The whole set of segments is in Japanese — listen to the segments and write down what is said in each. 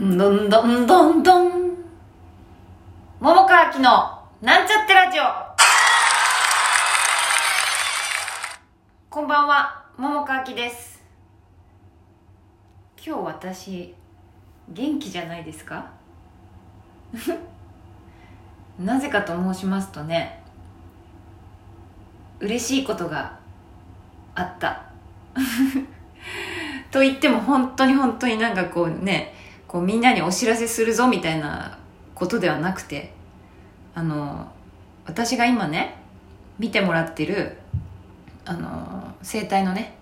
どんどんどんどん。桃川きのなんちゃってラジオ。こんばんは、桃川きです。今日私、元気じゃないですか？なぜかと申しますとね、嬉しいことがあった。と言っても本当に本当になんかこうねこうみんなにお知らせするぞみたいなことではなくてあの私が今ね見てもらってるあの整体のね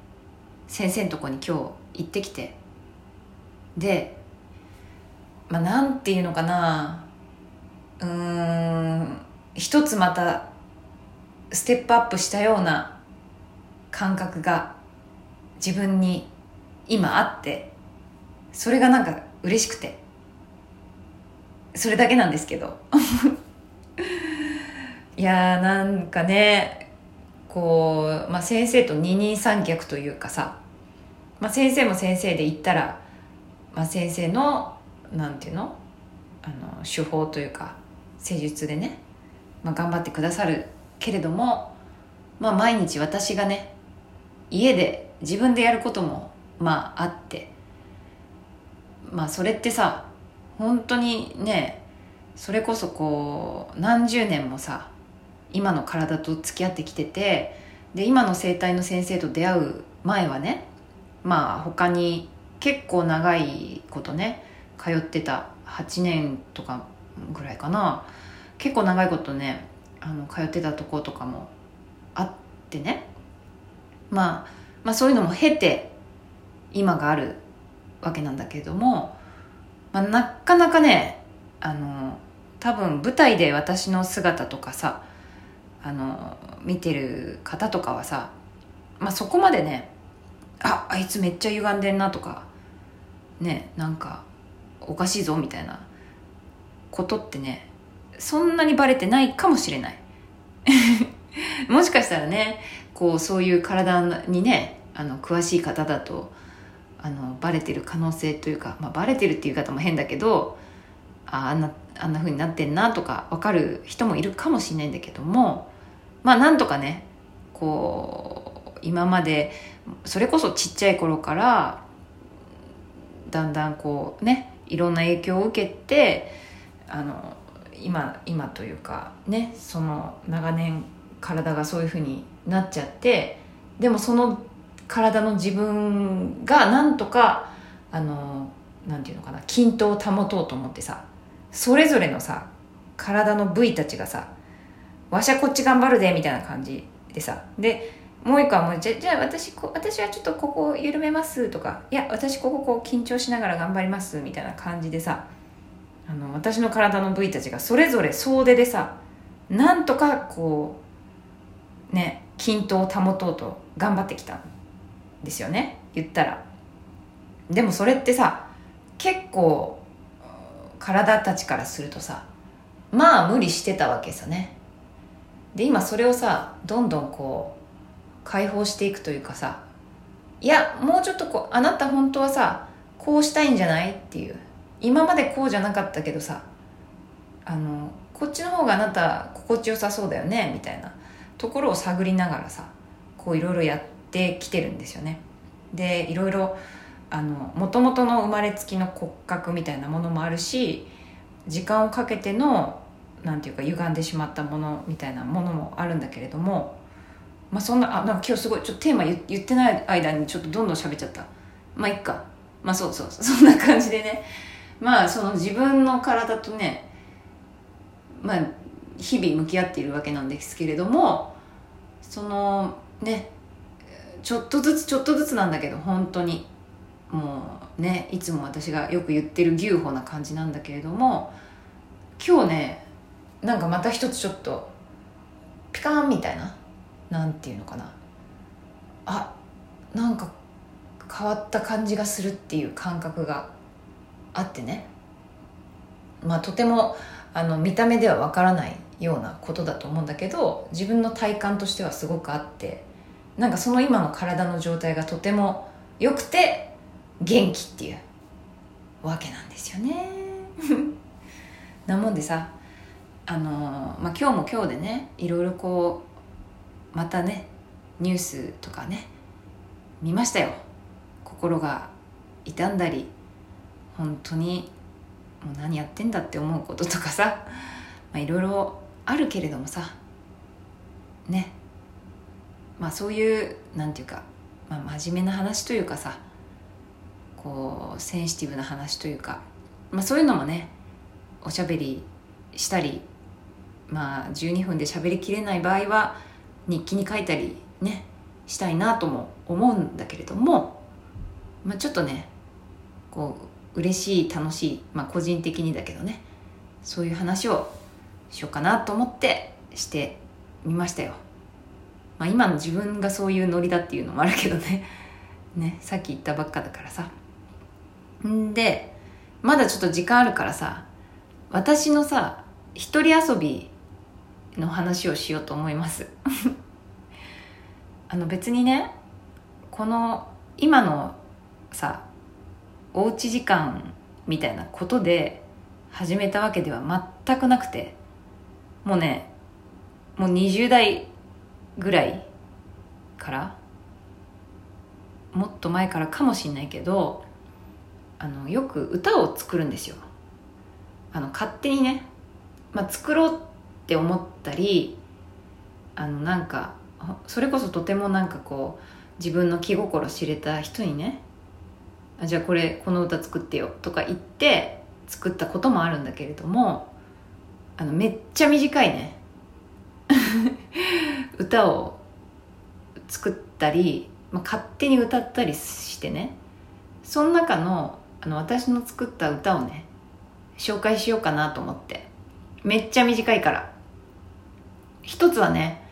先生のとこに今日行ってきてでまあなんていうのかなうーん一つまたステップアップしたような感覚が自分に今あってそれがなんか嬉しくて。それだけなんですけど。いやーなんかねこう、まあ、先生と二人三脚というかさ、まあ、先生も先生で言ったら、まあ、先生のなんていうの？あの手法というか施術でね、まあ、頑張ってくださるけれども、まあ、毎日私がね家で自分でやることもまああってまあそれってさ本当にねそれこそこう何十年もさ今の体と付き合ってきててで今の整体の先生と出会う前はねまあ他に結構長いことね通ってた8年とかぐらいかな。結構長いことねあの通ってたとことかもあってね。まあまあそういうのも経て今があるわけなんだけれども、まあ、なかなかねあの多分舞台で私の姿とかさあの見てる方とかはさ、まあ、そこまでねああいつめっちゃ歪んでんなとかねなんかおかしいぞみたいなことってねそんなにバレてないかもしれない。もしかしたらねこうそういう体にねあの詳しい方だとあのバレてる可能性というか、まあ、バレてるっていう方も変だけどああんなあんな風になってんなとか分かる人もいるかもしれないんだけどもまあなんとかねこう今までそれこそちっちゃい頃からだんだんこうねいろんな影響を受けてあの今今というかねその長年体がそういう風になっちゃってでもその体の自分がなんとかあのなんていうのかな均等を保とうと思ってさそれぞれのさ体の部位たちがさわしゃこっち頑張るでみたいな感じでさでもう一個はもうじゃじゃあ私こ私はちょっとここ緩めますとかいや私こここう緊張しながら頑張りますみたいな感じでさあの私の体の部位たちがそれぞれ総出でさなんとかこうね均等を保とうと頑張ってきたですよね言ったら。でもそれってさ結構体たちからするとさまあ無理してたわけさね。で今それをさどんどんこう解放していくというかさいやもうちょっとこうあなた本当はさこうしたいんじゃないっていう。今までこうじゃなかったけどさあのこっちの方があなた心地よさそうだよねみたいなところを探りながらさこういろいろやってきてるんですよね。でいろいろあの元々の生まれつきの骨格みたいなものもあるし時間をかけてのなんていうか歪んでしまったものみたいなものもあるんだけれどもまあそんなあなんか今日すごいちょっとテーマ言言ってない間にちょっとどんどん喋っちゃった。まあいっか。まあそうそうそんな感じでね。まあその自分の体とねまあ日々向き合っているわけなんですけれどもそのねちょっとずつちょっとずつなんだけど本当に。もうねいつも私がよく言ってる牛歩な感じなんだけれども今日ねなんかまた一つちょっとピカーンみたいななんていうのかな。あなんか変わった感じがするっていう感覚があってね。まあとてもあの見た目ではわからないようなことだと思うんだけど自分の体感としてはすごくあって。なんかその今の体の状態がとても良くて元気っていうわけなんですよね。なもんでさあのまあ今日も今日でねいろいろこうまたねニュースとかね見ましたよ。心が傷んだり本当にもう何やってんだって思うこととかさいろいろあるけれどもさね。まあそういうなんていうか、まあ、真面目な話というかさこうセンシティブな話というか、まあ、そういうのもねおしゃべりしたりまあ12分で喋りきれない場合は日記に書いたりねしたいなとも思うんだけれども、まあ、ちょっとねこう嬉しい楽しいまあ個人的にだけどねそういう話をしようかなと思ってしてみましたよ。まあ、今の自分がそういうノリだっていうのもあるけどね。ねさっき言ったばっかだからさ。んでまだちょっと時間あるからさ私のさ一人遊びの話をしようと思います。あの別にねこの今のさおうち時間みたいなことで始めたわけでは全くなくて。もうねもう20代ぐらいからもっと前からかもしんないけどあのよく歌を作るんですよ。あの勝手にね、まあ、作ろうって思ったりあのなんかそれこそとてもなんかこう自分の気心知れた人にねあじゃあこれこの歌作ってよとか言って作ったこともあるんだけれどもあのめっちゃ短いね。歌を作ったり、まあ、勝手に歌ったりしてねその中のあの私の作った歌をね紹介しようかなと思って。めっちゃ短いから。一つはね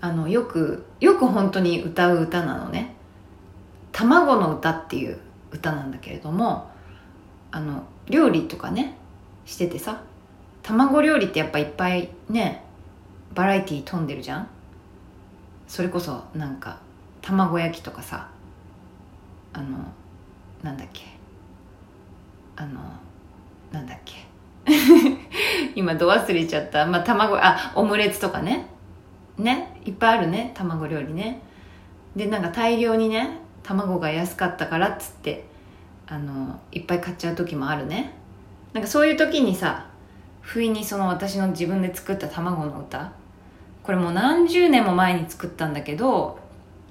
あのよくよく本当に歌う歌なのね「卵の歌」っていう歌なんだけれどもあの料理とかねしててさ卵料理ってやっぱいっぱいねバラエティー飛んでるじゃん。それこそなんか卵焼きとかさあのなんだっけ？あのなんだっけ？今ど忘れちゃった。まあ卵あオムレツとかね。ね？いっぱいあるね。卵料理ね。でなんか大量にね卵が安かったからっつってあのいっぱい買っちゃう時もあるね。なんかそういう時にさ不意にその私の自分で作った卵の歌これもう何十年も前に作ったんだけど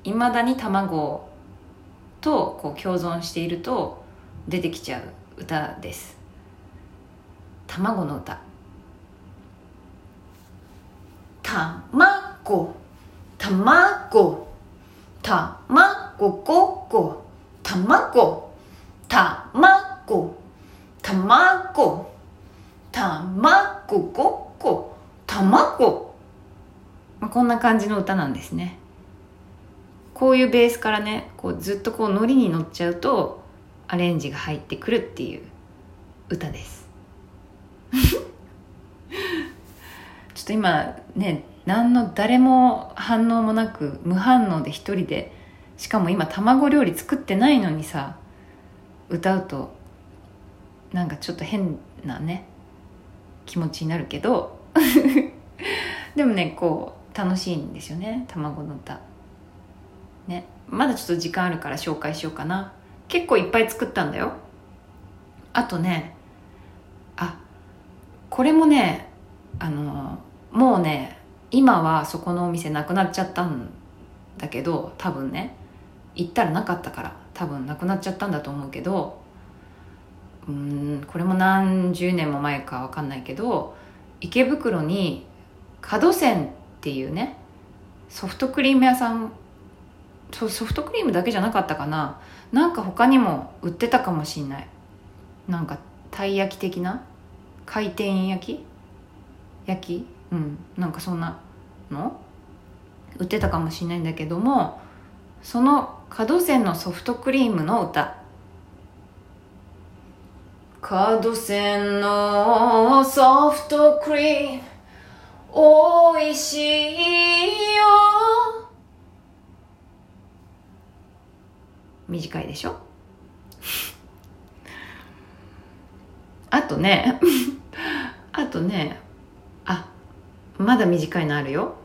いまだに卵とこう共存していると出てきちゃう歌です。卵の歌。卵。卵。卵。ごご卵。卵。卵。卵。ごご卵。まあ、こんな感じの歌なんですね。こういうベースからねこうずっとこうノリに乗っちゃうとアレンジが入ってくるっていう歌です。ちょっと今ね何の誰も反応もなく無反応で一人でしかも今卵料理作ってないのにさ歌うとなんかちょっと変なね気持ちになるけど。でもねこう楽しいんですよね卵の歌。ね。まだちょっと時間あるから紹介しようかな。結構いっぱい作ったんだよ。あとねあこれもねあのもうね今はそこのお店なくなっちゃったんだけど多分ね行ったらなかったから多分なくなっちゃったんだと思うけどうんこれも何十年も前か分かんないけど池袋に角仙っていうねソフトクリーム屋さんソフトクリームだけじゃなかったかな。なんか他にも売ってたかもしんない。なんかたい焼き的な？回転焼き？焼き？うん。なんかそんなの？売ってたかもしんないんだけどもその角栓のソフトクリームの歌。角栓のソフトクリーム。おいしいよ。短いでしょ？あとね あとねあまだ短いのあるよ。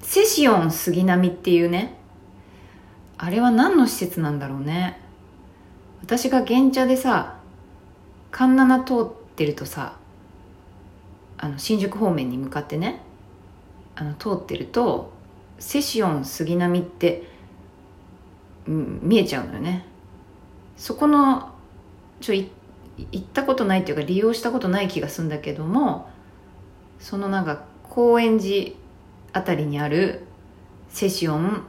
セシオン杉並っていうねあれは何の施設なんだろうね。私が原茶でさ環七通ってるとさあの新宿方面に向かってねあの通ってるとセシオン杉並って、うん、見えちゃうのよね。そこのちょい行ったことないっていうか利用したことない気がするんだけどもそのなんか高円寺あたりにあるセシオン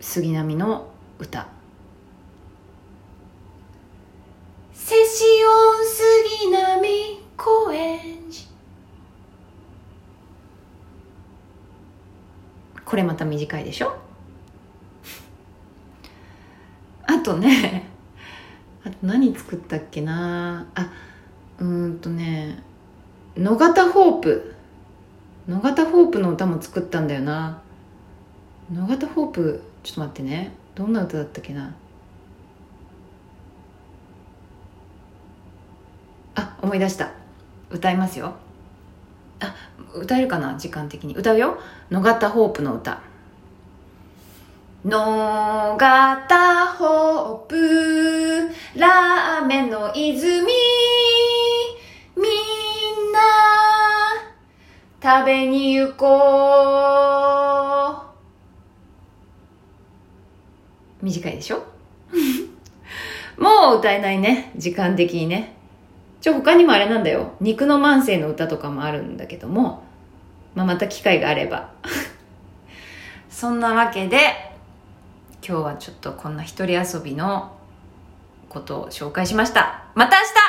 杉並の歌。セシオン杉並高円寺。これまた短いでしょ？あとね あと何作ったっけな？あうんとね野方ホープ。野方ホープの歌も作ったんだよな。野方ホープちょっと待ってね。どんな歌だったっけな？あ思い出した。歌いますよ。歌えるかな時間的に。歌うよ。野方ホープの歌。野方ホープラーメンの泉。みんな食べに行こう。短いでしょ？もう歌えないね。時間的にね。ちょ他にもあれなんだよ。肉の万世の歌とかもあるんだけども、まあ、また機会があれば。そんなわけで今日はちょっとこんな一人遊びのことを紹介しました。また明日!